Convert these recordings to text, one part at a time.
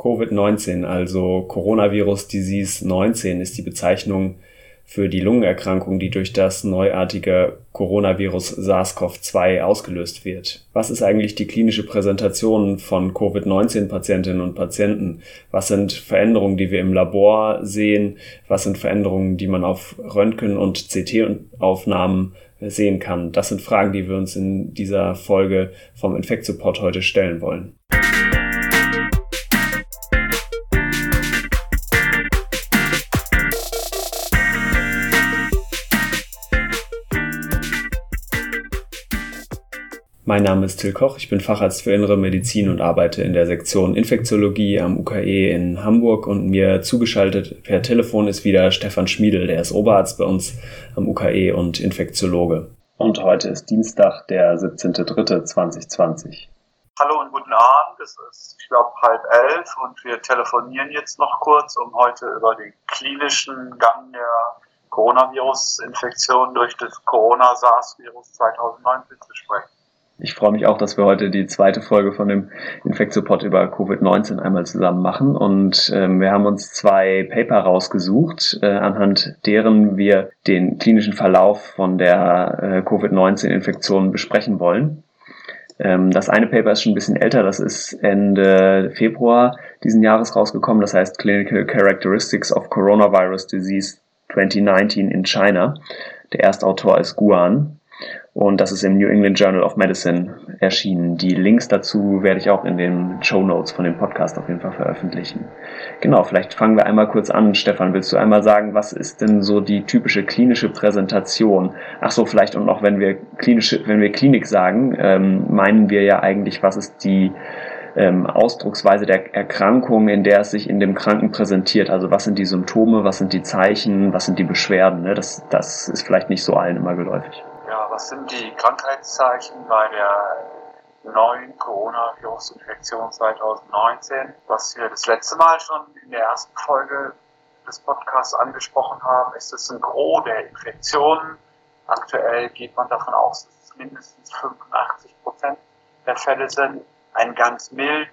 Covid-19, also Coronavirus Disease 19, ist die Bezeichnung für die Lungenerkrankung, die durch das neuartige Coronavirus SARS-CoV-2 ausgelöst wird. Was ist eigentlich die klinische Präsentation von Covid-19-Patientinnen und Patienten? Was sind Veränderungen, die wir im Labor sehen? Was sind Veränderungen, die man auf Röntgen- und CT-Aufnahmen sehen kann? Das sind Fragen, die wir uns in dieser Folge vom Infektsupport heute stellen wollen. Mein Name ist Till Koch, ich bin Facharzt für Innere Medizin und arbeite in der Sektion Infektiologie am UKE in Hamburg und mir zugeschaltet per Telefon ist wieder Stefan Schmiedel, der ist Oberarzt bei uns am UKE und Infektiologe. Und heute ist Dienstag, der 17.03.2020. Hallo und guten Abend, es ist, ich glaube, halb elf und wir telefonieren jetzt noch kurz, um heute über den klinischen Gang der Coronavirus-Infektion durch das Corona-SARS-Virus 2019 zu sprechen. Ich freue mich auch, dass wir heute die zweite Folge von dem Infektsupport über Covid-19 einmal zusammen machen. Und ähm, wir haben uns zwei Paper rausgesucht, äh, anhand deren wir den klinischen Verlauf von der äh, Covid-19-Infektion besprechen wollen. Ähm, das eine Paper ist schon ein bisschen älter, das ist Ende Februar diesen Jahres rausgekommen. Das heißt Clinical Characteristics of Coronavirus Disease 2019 in China. Der Erstautor ist Guan. Und das ist im New England Journal of Medicine erschienen. Die Links dazu werde ich auch in den Show Notes von dem Podcast auf jeden Fall veröffentlichen. Genau, vielleicht fangen wir einmal kurz an. Stefan, willst du einmal sagen, was ist denn so die typische klinische Präsentation? Ach so, vielleicht und auch wenn wir klinische, wenn wir Klinik sagen, ähm, meinen wir ja eigentlich, was ist die ähm, Ausdrucksweise der Erkrankung, in der es sich in dem Kranken präsentiert. Also was sind die Symptome, was sind die Zeichen, was sind die Beschwerden. Ne? Das, das ist vielleicht nicht so allen immer geläufig was sind die Krankheitszeichen bei der neuen Coronavirus-Infektion 2019, was wir das letzte Mal schon in der ersten Folge des Podcasts angesprochen haben, ist es ein Gros der Infektionen. Aktuell geht man davon aus, dass es mindestens 85 Prozent der Fälle sind. Ein ganz mild,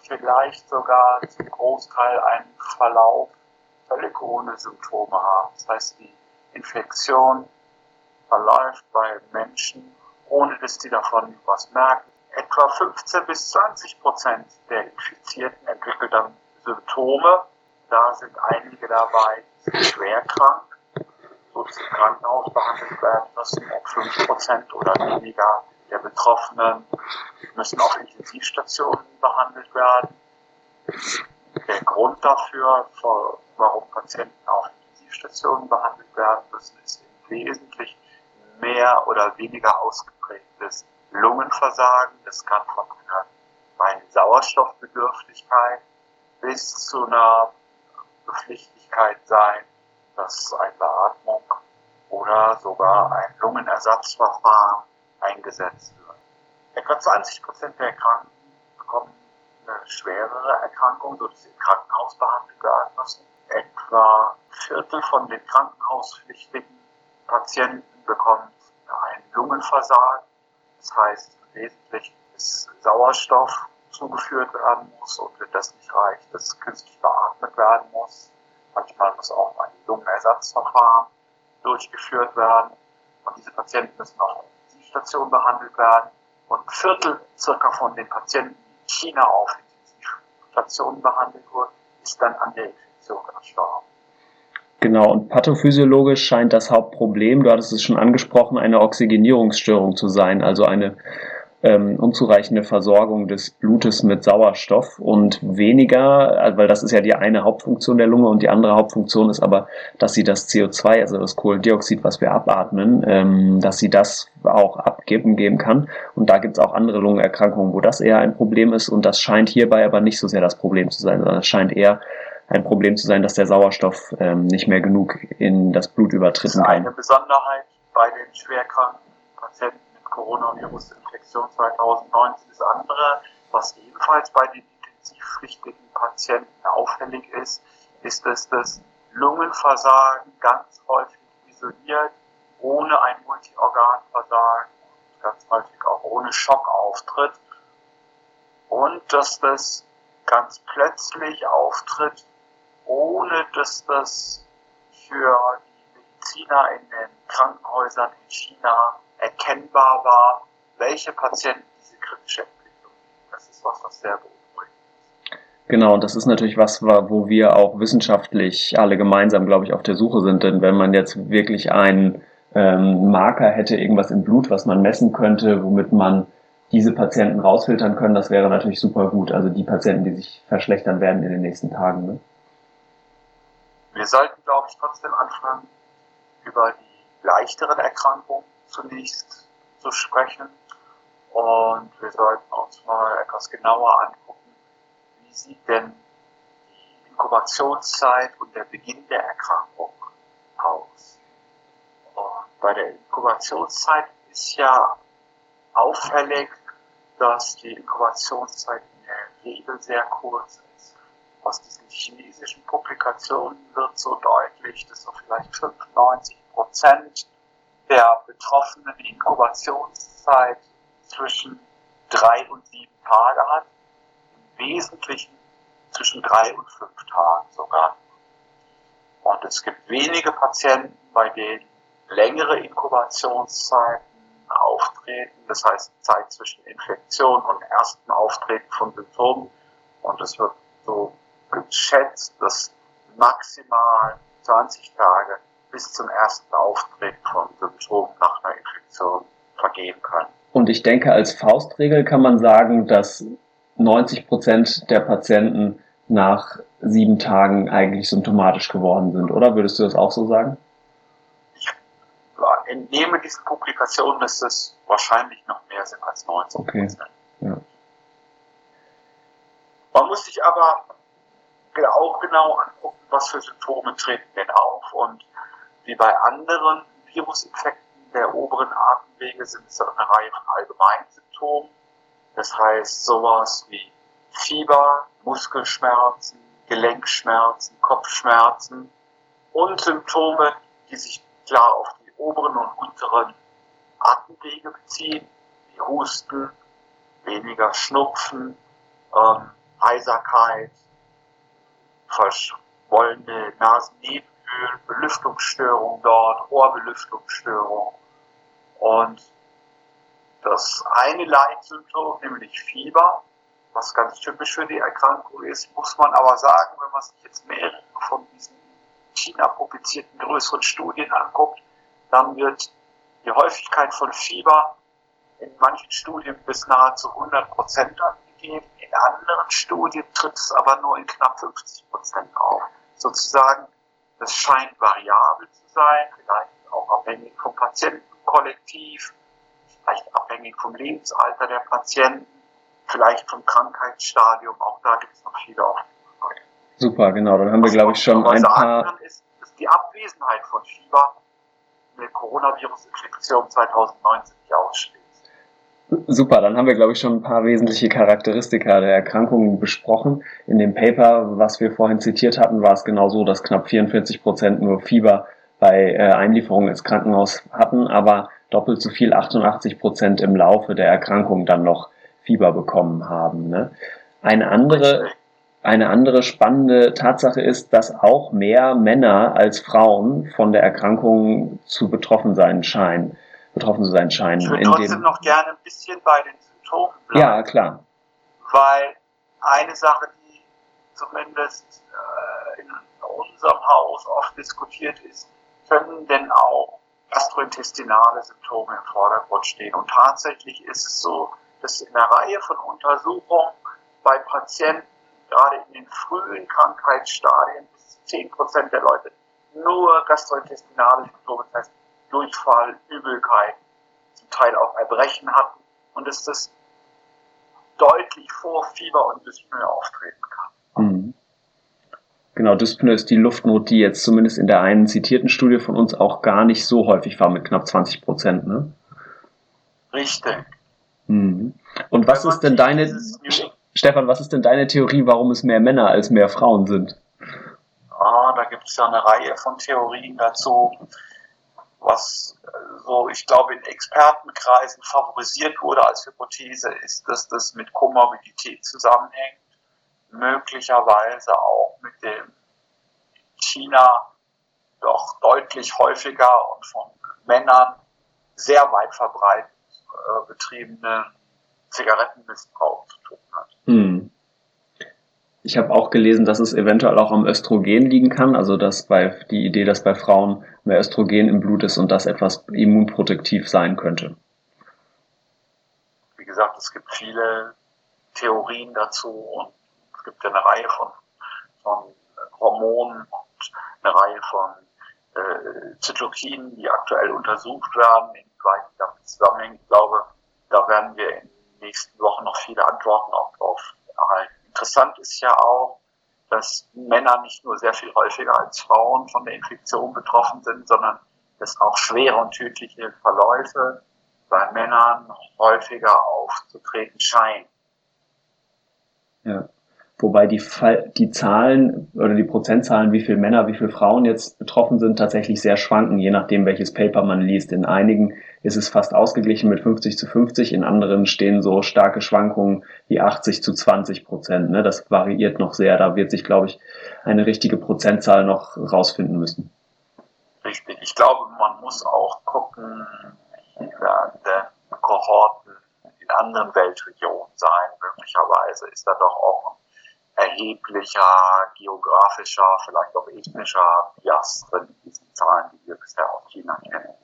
vielleicht sogar zum Großteil einen Verlauf völlig ohne Symptome haben. Das heißt, die Infektion verläuft bei Menschen, ohne dass die davon was merken. Etwa 15 bis 20 Prozent der Infizierten entwickeln dann Symptome. Da sind einige dabei, schwer krank, so dass im Krankenhaus behandelt werden müssen. Und 5 Prozent oder weniger der Betroffenen müssen auf Intensivstationen behandelt werden. Der Grund dafür, warum Patienten auf Intensivstationen behandelt werden müssen, ist im Wesentlichen mehr oder weniger ausgeprägtes Lungenversagen. Das kann von einer reinen Sauerstoffbedürftigkeit bis zu einer Bepflichtigkeit sein, dass eine Beatmung oder sogar ein Lungenersatzverfahren eingesetzt wird. Etwa 20 Prozent der Erkrankten bekommen eine schwerere Erkrankung, sodass sie im Krankenhaus behandelt werden müssen. Etwa Viertel von den krankenhauspflichtigen Patienten bekommt ein Lungenversagen. Das heißt wesentlich ist Sauerstoff zugeführt werden muss und wenn das nicht reicht, dass künstlich beatmet werden muss. Manchmal muss auch ein Lungenersatzverfahren durchgeführt werden und diese Patienten müssen auf der Intensivstation behandelt werden. Und ein Viertel circa von den Patienten, die in China auf Intensivstationen behandelt wurden, ist dann an der Infektion gestorben. Genau, und pathophysiologisch scheint das Hauptproblem, du hattest es schon angesprochen, eine Oxygenierungsstörung zu sein, also eine ähm, unzureichende Versorgung des Blutes mit Sauerstoff und weniger, also weil das ist ja die eine Hauptfunktion der Lunge und die andere Hauptfunktion ist aber, dass sie das CO2, also das Kohlendioxid, was wir abatmen, ähm, dass sie das auch abgeben geben kann. Und da gibt es auch andere Lungenerkrankungen, wo das eher ein Problem ist und das scheint hierbei aber nicht so sehr das Problem zu sein, sondern es scheint eher ein Problem zu sein, dass der Sauerstoff ähm, nicht mehr genug in das Blut übertreten kann. Das ist eine Besonderheit bei den schwerkranken Patienten mit Coronavirus-Infektion 2019. Das andere, was ebenfalls bei den intensivpflichtigen Patienten auffällig ist, ist, dass das Lungenversagen ganz häufig isoliert, ohne ein Multiorganversagen, ganz häufig auch ohne Schock auftritt und dass das ganz plötzlich auftritt, ohne dass das für die Mediziner in den Krankenhäusern in China erkennbar war, welche Patienten diese kritische Entwicklung haben. Das ist was, was sehr beunruhigend ist. Genau, und das ist natürlich was, wo wir auch wissenschaftlich alle gemeinsam, glaube ich, auf der Suche sind. Denn wenn man jetzt wirklich einen ähm, Marker hätte, irgendwas im Blut, was man messen könnte, womit man diese Patienten rausfiltern können, das wäre natürlich super gut. Also die Patienten, die sich verschlechtern werden in den nächsten Tagen. Ne? Wir sollten, glaube ich, trotzdem anfangen, über die leichteren Erkrankungen zunächst zu sprechen. Und wir sollten uns mal etwas genauer angucken, wie sieht denn die Inkubationszeit und der Beginn der Erkrankung aus. Und bei der Inkubationszeit ist ja auffällig, dass die Inkubationszeit in der Regel sehr kurz. Aus diesen chinesischen Publikationen wird so deutlich, dass so vielleicht 95 Prozent der Betroffenen Inkubationszeit zwischen drei und sieben Tage hat. Im Wesentlichen zwischen drei und fünf Tagen sogar. Und es gibt wenige Patienten, bei denen längere Inkubationszeiten auftreten, das heißt Zeit zwischen Infektion und ersten Auftreten von Symptomen. Und es wird so geschätzt, dass maximal 20 Tage bis zum ersten Auftreten von Symptomen nach einer Infektion vergehen können. Und ich denke, als Faustregel kann man sagen, dass 90 Prozent der Patienten nach sieben Tagen eigentlich symptomatisch geworden sind, oder? Würdest du das auch so sagen? Ich entnehme diesen Publikationen, dass es wahrscheinlich noch mehr sind als 90 Prozent. Okay. Ja. Man muss sich aber auch genau angucken, was für Symptome treten denn auf und wie bei anderen Virusinfekten der oberen Atemwege sind es eine Reihe von allgemeinen Symptomen. Das heißt sowas wie Fieber, Muskelschmerzen, Gelenkschmerzen, Kopfschmerzen und Symptome, die sich klar auf die oberen und unteren Atemwege beziehen, wie Husten, weniger Schnupfen, ähm, Heiserkeit, verschwollene Nasennebenhöhlen, Belüftungsstörung dort, Ohrbelüftungsstörung. Und das eine Leitsymptom, nämlich Fieber, was ganz typisch für die Erkrankung ist, muss man aber sagen, wenn man sich jetzt mehrere von diesen China publizierten größeren Studien anguckt, dann wird die Häufigkeit von Fieber in manchen Studien bis nahezu 100 Prozent angegeben. In anderen Studien tritt es aber nur in knapp 50 Prozent auf. Sozusagen das scheint variabel zu sein, vielleicht auch abhängig vom Patientenkollektiv, vielleicht abhängig vom Lebensalter der Patienten, vielleicht vom Krankheitsstadium. Auch da gibt es noch viele offene Super, genau. Dann haben wir, glaube ich, schon ein paar. Ist, dass die Abwesenheit von Fieber in der Coronavirus-Infektion 2019 nicht aussteht. Super, dann haben wir, glaube ich, schon ein paar wesentliche Charakteristika der Erkrankungen besprochen. In dem Paper, was wir vorhin zitiert hatten, war es genau so, dass knapp 44 Prozent nur Fieber bei äh, Einlieferung ins Krankenhaus hatten, aber doppelt so viel, 88 Prozent im Laufe der Erkrankung dann noch Fieber bekommen haben. Ne? Eine andere, eine andere spannende Tatsache ist, dass auch mehr Männer als Frauen von der Erkrankung zu betroffen sein scheinen betroffen zu sein scheinen. Ich würde trotzdem noch gerne ein bisschen bei den Symptomen bleiben. Ja, klar. Weil eine Sache, die zumindest äh, in unserem Haus oft diskutiert ist, können denn auch gastrointestinale Symptome im Vordergrund stehen. Und tatsächlich ist es so, dass in einer Reihe von Untersuchungen bei Patienten, gerade in den frühen Krankheitsstadien, bis zu 10 Prozent der Leute nur gastrointestinale Symptome, das heißt Durchfall, Übelkeit, zum Teil auch Erbrechen hatten und dass das deutlich vor Fieber und Dyspnoe auftreten kann. Mhm. Genau, Dyspnoe ist die Luftnot, die jetzt zumindest in der einen zitierten Studie von uns auch gar nicht so häufig war, mit knapp 20 Prozent, ne? Richtig. Mhm. Und was ist denn deine, Stefan, was ist denn deine Theorie, warum es mehr Männer als mehr Frauen sind? Ah, da gibt es ja eine Reihe von Theorien dazu was so, ich glaube, in Expertenkreisen favorisiert wurde als Hypothese, ist, dass das mit Komorbidität zusammenhängt. möglicherweise auch mit dem China doch deutlich häufiger und von Männern sehr weit verbreitet äh, betriebenen Zigarettenmissbrauch zu tun hat. Ich habe auch gelesen, dass es eventuell auch am Östrogen liegen kann, also dass bei die Idee, dass bei Frauen mehr Östrogen im Blut ist und das etwas immunprotektiv sein könnte. Wie gesagt, es gibt viele Theorien dazu und es gibt ja eine Reihe von, von Hormonen und eine Reihe von äh, Zytokinen, die aktuell untersucht werden, inwieweit die zusammenhängen. Ich glaube, da werden wir in den nächsten Wochen noch viele Antworten auch drauf erhalten. Interessant ist ja auch, dass Männer nicht nur sehr viel häufiger als Frauen von der Infektion betroffen sind, sondern dass auch schwere und tödliche Verläufe bei Männern häufiger aufzutreten scheinen. Ja. Wobei die, die Zahlen oder die Prozentzahlen, wie viele Männer, wie viele Frauen jetzt betroffen sind, tatsächlich sehr schwanken, je nachdem, welches Paper man liest. In einigen ist es fast ausgeglichen mit 50 zu 50, in anderen stehen so starke Schwankungen wie 80 zu 20 Prozent. Ne? Das variiert noch sehr. Da wird sich, glaube ich, eine richtige Prozentzahl noch rausfinden müssen. Richtig. Ich glaube, man muss auch gucken, wie werden Kohorten in anderen Weltregionen sein. Möglicherweise ist da doch auch erheblicher geografischer, vielleicht auch ethnischer Bias drin in diesen Zahlen, die wir bisher aus China kennen.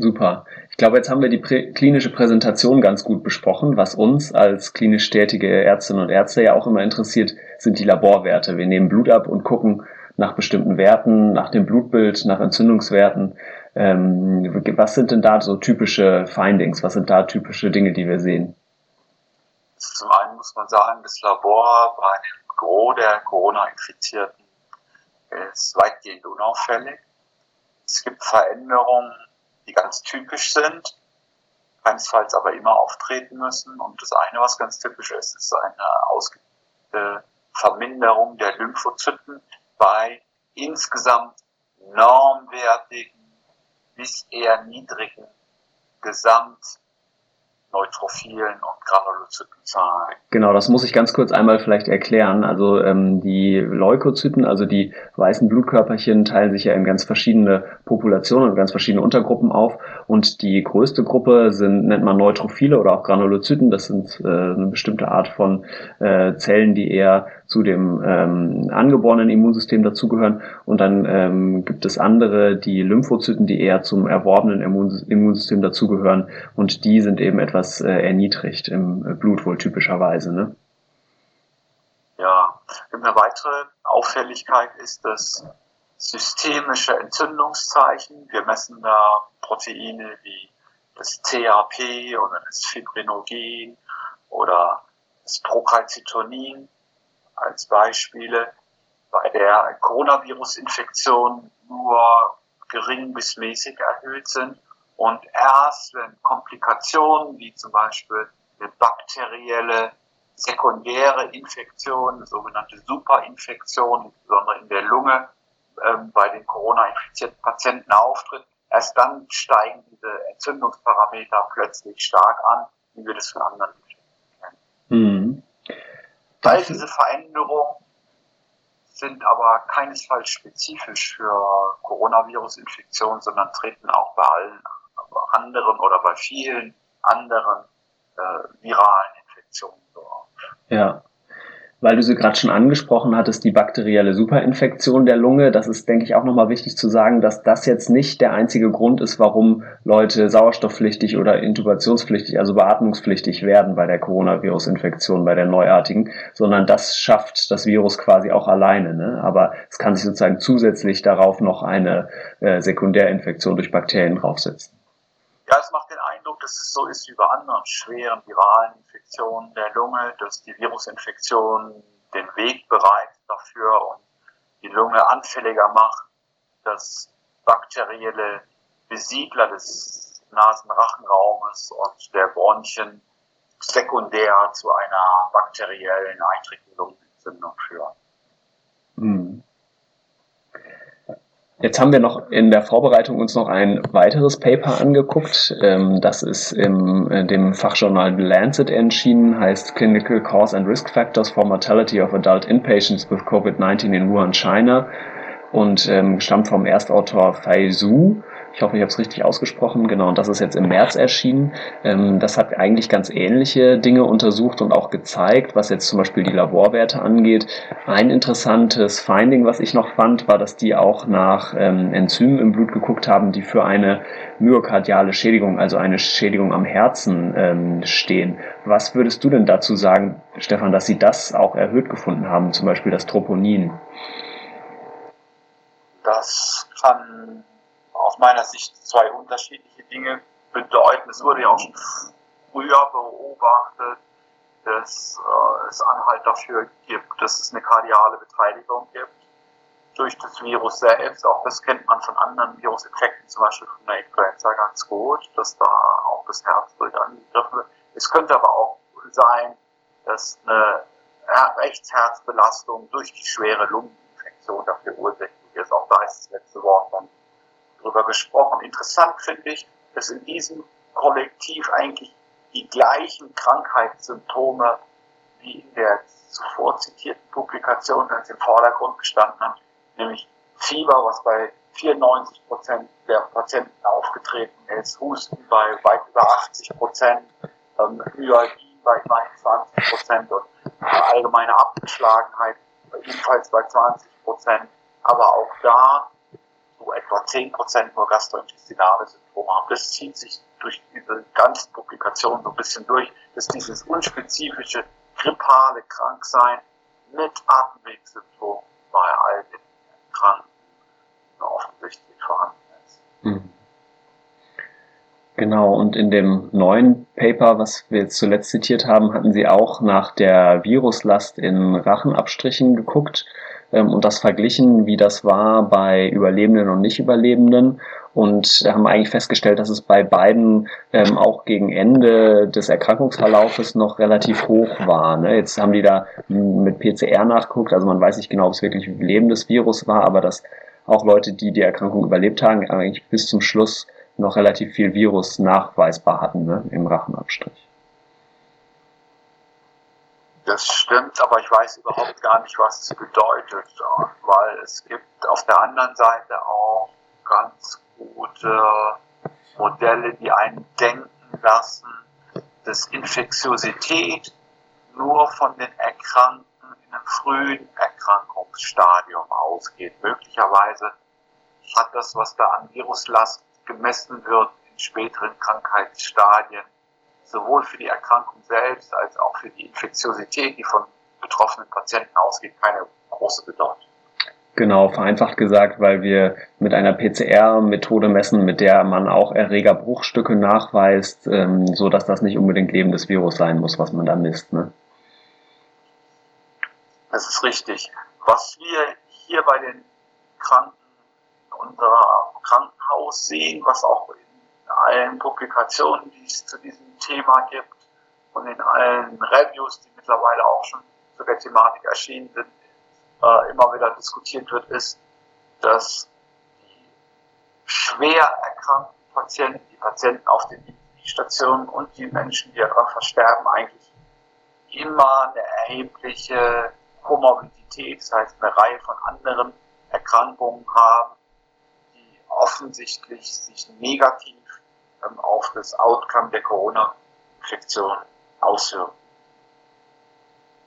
Super. Ich glaube, jetzt haben wir die prä klinische Präsentation ganz gut besprochen. Was uns als klinisch tätige Ärztinnen und Ärzte ja auch immer interessiert, sind die Laborwerte. Wir nehmen Blut ab und gucken nach bestimmten Werten, nach dem Blutbild, nach Entzündungswerten. Ähm, was sind denn da so typische Findings? Was sind da typische Dinge, die wir sehen? Zum einen muss man sagen, das Labor bei dem Gros der Corona-Infizierten ist weitgehend unauffällig. Es gibt Veränderungen, die ganz typisch sind, keinesfalls aber immer auftreten müssen. Und das eine, was ganz typisch ist, ist eine ausgeprägte Verminderung der Lymphozyten bei insgesamt normwertigen bis eher niedrigen Gesamt Neutrophilen und Granulozytenzahlen. Genau, das muss ich ganz kurz einmal vielleicht erklären. Also ähm, die Leukozyten, also die weißen Blutkörperchen, teilen sich ja in ganz verschiedene Populationen und ganz verschiedene Untergruppen auf. Und die größte Gruppe sind, nennt man Neutrophile oder auch Granulozyten. Das sind äh, eine bestimmte Art von äh, Zellen, die eher zu dem ähm, angeborenen Immunsystem dazugehören. Und dann ähm, gibt es andere, die Lymphozyten, die eher zum erworbenen Immunsystem dazugehören. Und die sind eben etwas äh, erniedrigt im Blut wohl typischerweise. Ne? Ja, eine weitere Auffälligkeit ist das systemische Entzündungszeichen. Wir messen da Proteine wie das THP oder das Fibrinogen oder das Procalcitonin als Beispiele bei der Coronavirus-Infektion nur gering bis mäßig erhöht sind. Und erst wenn Komplikationen wie zum Beispiel eine bakterielle sekundäre Infektion, eine sogenannte Superinfektion, insbesondere in der Lunge, ähm, bei den Corona-infizierten Patienten auftritt, erst dann steigen diese Entzündungsparameter plötzlich stark an, wie wir das von anderen Infektionen kennen. Mhm. All diese Veränderungen sind aber keinesfalls spezifisch für Coronavirus-Infektionen, sondern treten auch bei allen anderen oder bei vielen anderen äh, viralen Infektionen so auf. Ja weil du sie gerade schon angesprochen hattest, die bakterielle Superinfektion der Lunge. Das ist, denke ich, auch nochmal wichtig zu sagen, dass das jetzt nicht der einzige Grund ist, warum Leute sauerstoffpflichtig oder intubationspflichtig, also beatmungspflichtig werden bei der Coronavirus-Infektion, bei der neuartigen, sondern das schafft das Virus quasi auch alleine. Ne? Aber es kann sich sozusagen zusätzlich darauf noch eine äh, Sekundärinfektion durch Bakterien draufsetzen. Ja, es macht den Dass es so ist wie bei anderen schweren viralen Infektionen der Lunge, dass die Virusinfektion den Weg bereitet dafür und die Lunge anfälliger macht, dass bakterielle Besiedler des Nasenrachenraumes und der Bronchien sekundär zu einer bakteriellen einträglichen Lungenentzündung führen. Hm. Jetzt haben wir noch in der Vorbereitung uns noch ein weiteres Paper angeguckt. Ähm, das ist in äh, dem Fachjournal The Lancet erschienen, heißt Clinical Cause and Risk Factors for Mortality of Adult Inpatients with COVID-19 in Wuhan, China und ähm, stammt vom Erstautor Fei Zhu. Ich hoffe, ich habe es richtig ausgesprochen. Genau, und das ist jetzt im März erschienen. Ähm, das hat eigentlich ganz ähnliche Dinge untersucht und auch gezeigt, was jetzt zum Beispiel die Laborwerte angeht. Ein interessantes Finding, was ich noch fand, war, dass die auch nach ähm, Enzymen im Blut geguckt haben, die für eine myokardiale Schädigung, also eine Schädigung am Herzen ähm, stehen. Was würdest du denn dazu sagen, Stefan, dass sie das auch erhöht gefunden haben, zum Beispiel das Troponin? Das kann aus meiner Sicht zwei unterschiedliche Dinge bedeuten. Es wurde ja auch schon früher beobachtet, dass äh, es Anhalt dafür gibt, dass es eine kardiale Beteiligung gibt durch das Virus selbst. Auch das kennt man von anderen Virusinfekten, zum Beispiel von der Influenza ganz gut, dass da auch das Herz durch angegriffen wird. Es könnte aber auch sein, dass eine Rechtsherzbelastung durch die schwere Lungeninfektion dafür ursächlich ist. Auch da ist das letzte Wort dann drüber gesprochen. Interessant finde ich, dass in diesem Kollektiv eigentlich die gleichen Krankheitssymptome wie in der zuvor zitierten Publikation ganz im Vordergrund gestanden haben, nämlich Fieber, was bei 94 Prozent der Patienten aufgetreten ist, Husten bei weit über 80 Prozent, ähm, Myalgie bei 20 Prozent und allgemeine Abgeschlagenheit ebenfalls bei 20 Prozent. Aber auch da so etwa 10% nur gastrointestinale Symptome haben. Das zieht sich durch diese ganzen Publikationen so ein bisschen durch, dass dieses unspezifische grippale Kranksein mit Atemwegssymptomen bei all den Kranken offensichtlich vorhanden ist. Mhm. Genau, und in dem neuen Paper, was wir zuletzt zitiert haben, hatten Sie auch nach der Viruslast in Rachenabstrichen geguckt ähm, und das verglichen, wie das war bei Überlebenden und Nicht-Überlebenden und haben eigentlich festgestellt, dass es bei beiden ähm, auch gegen Ende des Erkrankungsverlaufes noch relativ hoch war. Ne? Jetzt haben die da mit PCR nachgeguckt, also man weiß nicht genau, ob es wirklich ein lebendes Virus war, aber dass auch Leute, die die Erkrankung überlebt haben, eigentlich bis zum Schluss noch relativ viel Virus nachweisbar hatten ne? im Rachenabstrich. Das stimmt, aber ich weiß überhaupt gar nicht, was es bedeutet, weil es gibt auf der anderen Seite auch ganz gute Modelle, die einen denken lassen, dass Infektiosität nur von den Erkrankten in einem frühen Erkrankungsstadium ausgeht. Möglicherweise hat das, was da an Viruslast gemessen wird, in späteren Krankheitsstadien sowohl für die Erkrankung selbst als auch für die Infektiosität, die von betroffenen Patienten ausgeht, keine große Bedeutung. Genau, vereinfacht gesagt, weil wir mit einer PCR-Methode messen, mit der man auch Erregerbruchstücke nachweist, ähm, so dass das nicht unbedingt lebendes Virus sein muss, was man da misst. Ne? Das ist richtig. Was wir hier bei den Kranken in unserer Krankenhaus sehen, was auch in allen Publikationen, die es zu diesem Thema gibt und in allen Reviews, die mittlerweile auch schon zu der Thematik erschienen sind, äh, immer wieder diskutiert wird, ist, dass die schwer erkrankten Patienten, die Patienten auf den Stationen und die Menschen, die daran versterben, eigentlich immer eine erhebliche Komorbidität, das heißt eine Reihe von anderen Erkrankungen haben, die offensichtlich sich negativ ähm, auf das Outcome der Corona-Infektion auswirken.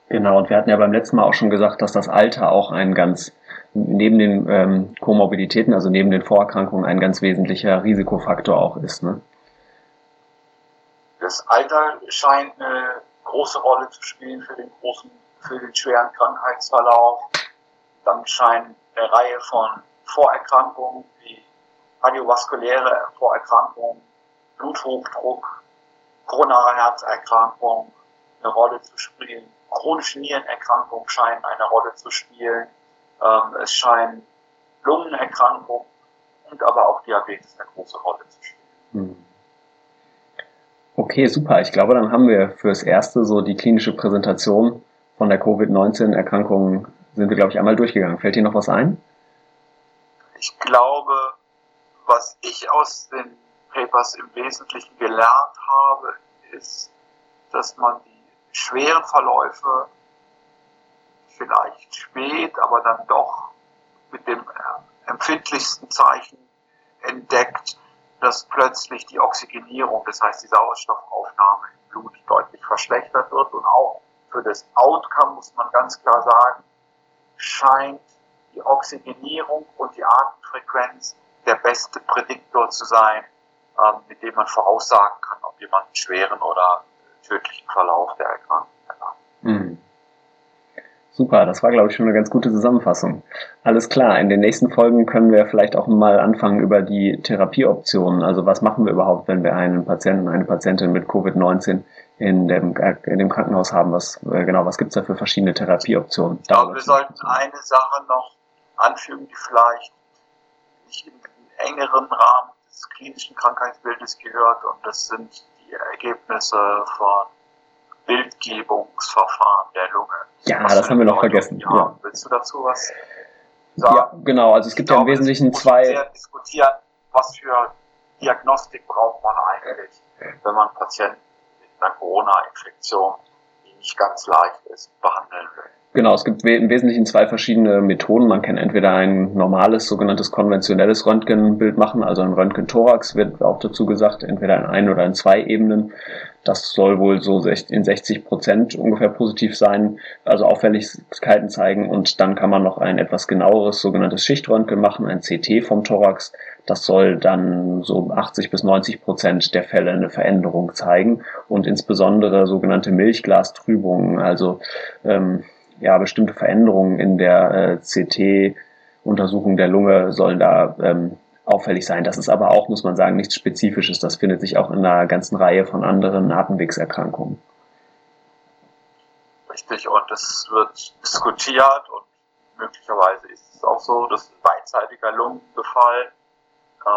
Genau, und wir hatten ja beim letzten Mal auch schon gesagt, dass das Alter auch ein ganz, neben den ähm, Komorbiditäten, also neben den Vorerkrankungen, ein ganz wesentlicher Risikofaktor auch ist. Ne? Das Alter scheint eine große Rolle zu spielen für den großen, für den schweren Krankheitsverlauf. Dann scheinen eine Reihe von Vorerkrankungen wie kardiovaskuläre Vorerkrankungen, Bluthochdruck, koronare Herzerkrankung eine Rolle zu spielen. Chronische Nierenerkrankungen scheinen eine Rolle zu spielen. Ähm, es scheinen Lungenerkrankungen und aber auch Diabetes eine große Rolle zu spielen. Hm. Okay, super. Ich glaube, dann haben wir fürs Erste so die klinische Präsentation von der Covid-19-Erkrankung sind wir, glaube ich, einmal durchgegangen. Fällt dir noch was ein? ich glaube, was ich aus den Papers im Wesentlichen gelernt habe, ist, dass man die schweren Verläufe vielleicht spät, aber dann doch mit dem empfindlichsten Zeichen entdeckt, dass plötzlich die Oxygenierung, das heißt die Sauerstoffaufnahme im Blut deutlich verschlechtert wird. Und auch für das Outcome muss man ganz klar sagen, scheint die Oxygenierung und die Atemfrequenz der beste Prädiktor zu sein, ähm, mit dem man voraussagen kann, ob jemand einen schweren oder tödlichen Verlauf der Erkrankung hat. Mhm. Super, das war, glaube ich, schon eine ganz gute Zusammenfassung. Alles klar, in den nächsten Folgen können wir vielleicht auch mal anfangen über die Therapieoptionen. Also was machen wir überhaupt, wenn wir einen Patienten, eine Patientin mit Covid-19 in dem, in dem Krankenhaus haben? Was, äh, genau, was gibt's da für verschiedene Therapieoptionen? Ich glaube, wir sollten eine Sache noch anfügen, die vielleicht nicht in den engeren Rahmen des klinischen Krankheitsbildes gehört und das sind die Ergebnisse von Bildgebungsverfahren der Lunge. Ja, was das haben wir noch vergessen. Ja. Willst du dazu was sagen? Ja, genau. Also es gibt ich ja im Wesentlichen zwei. Sehr diskutieren, was für Diagnostik braucht man eigentlich, wenn man Patienten mit einer Corona-Infektion, die nicht ganz leicht ist, behandeln will. Genau, es gibt im Wesentlichen zwei verschiedene Methoden. Man kann entweder ein normales, sogenanntes konventionelles Röntgenbild machen, also ein Röntgenthorax wird auch dazu gesagt, entweder in ein oder in zwei Ebenen. Das soll wohl so in 60 Prozent ungefähr positiv sein, also Auffälligkeiten zeigen. Und dann kann man noch ein etwas genaueres sogenanntes Schichtröntgen machen, ein CT vom Thorax. Das soll dann so 80 bis 90 Prozent der Fälle eine Veränderung zeigen und insbesondere sogenannte Milchglastrübungen, also ähm, ja bestimmte Veränderungen in der äh, CT-Untersuchung der Lunge sollen da ähm, auffällig sein. Das ist aber auch, muss man sagen, nichts Spezifisches. Das findet sich auch in einer ganzen Reihe von anderen Atemwegserkrankungen. Richtig, und es wird diskutiert und möglicherweise ist es auch so, dass ein beidseitiger Lungenbefall äh,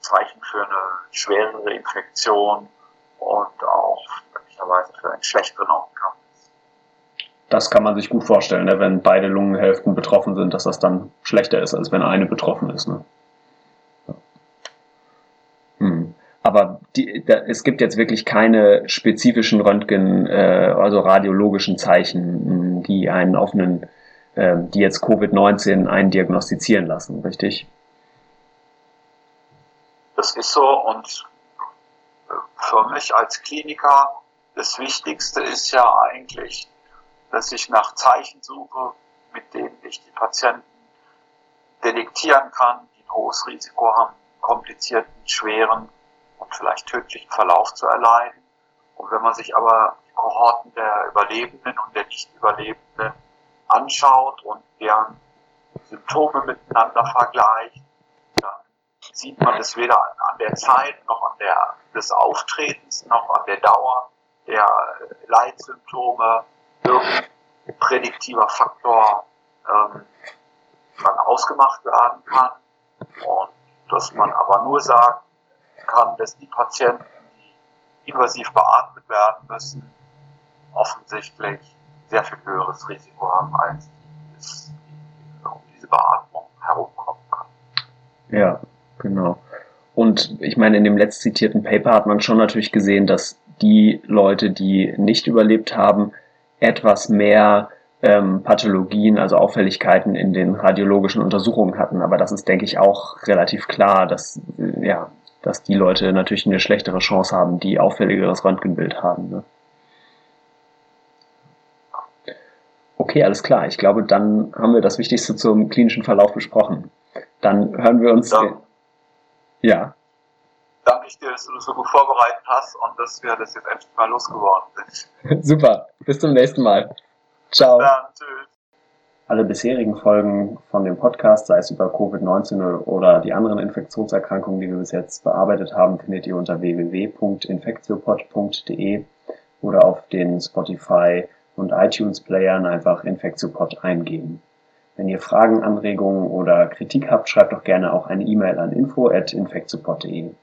Zeichen für eine schwerere Infektion und auch möglicherweise für einen schlechteren Outcome. Das kann man sich gut vorstellen, ne? wenn beide Lungenhälften betroffen sind, dass das dann schlechter ist, als wenn eine betroffen ist. Ne? Aber die, da, es gibt jetzt wirklich keine spezifischen Röntgen, äh, also radiologischen Zeichen, die einen offenen, äh, die jetzt Covid-19 einen diagnostizieren lassen, richtig? Das ist so und äh, für mich als Kliniker das Wichtigste ist ja eigentlich, dass ich nach Zeichen suche, mit denen ich die Patienten detektieren kann, die ein hohes Risiko haben, komplizierten, schweren und vielleicht tödlichen Verlauf zu erleiden. Und wenn man sich aber die Kohorten der Überlebenden und der Nicht-Überlebenden anschaut und deren Symptome miteinander vergleicht, dann sieht man das weder an der Zeit noch an der des Auftretens noch an der Dauer der Leitsymptome irgendein prädiktiver Faktor ähm, dann ausgemacht werden kann und dass man aber nur sagt, kann, dass die Patienten, die invasiv beatmet werden müssen, offensichtlich sehr viel höheres Risiko haben, als die, um diese Beatmung herumkommen kann. Ja, genau. Und ich meine, in dem letzt zitierten Paper hat man schon natürlich gesehen, dass die Leute, die nicht überlebt haben, etwas mehr ähm, Pathologien, also Auffälligkeiten in den radiologischen Untersuchungen hatten. Aber das ist, denke ich, auch relativ klar, dass ja, dass die Leute natürlich eine schlechtere Chance haben, die auffälligeres Röntgenbild haben. Ne? Okay, alles klar. Ich glaube, dann haben wir das Wichtigste zum klinischen Verlauf besprochen. Dann hören wir uns. Ja. ja. Danke ich dir, dass du das so gut vorbereitet hast und dass wir das jetzt endlich mal losgeworden sind. Super. Bis zum nächsten Mal. Ciao. Bis dann. Tschüss. Alle bisherigen Folgen von dem Podcast, sei es über Covid-19 oder die anderen Infektionserkrankungen, die wir bis jetzt bearbeitet haben, findet ihr unter www.infektiopod.de oder auf den Spotify und iTunes Playern einfach Infektiopod eingeben. Wenn ihr Fragen, Anregungen oder Kritik habt, schreibt doch gerne auch eine E-Mail an info@infektiopod.de.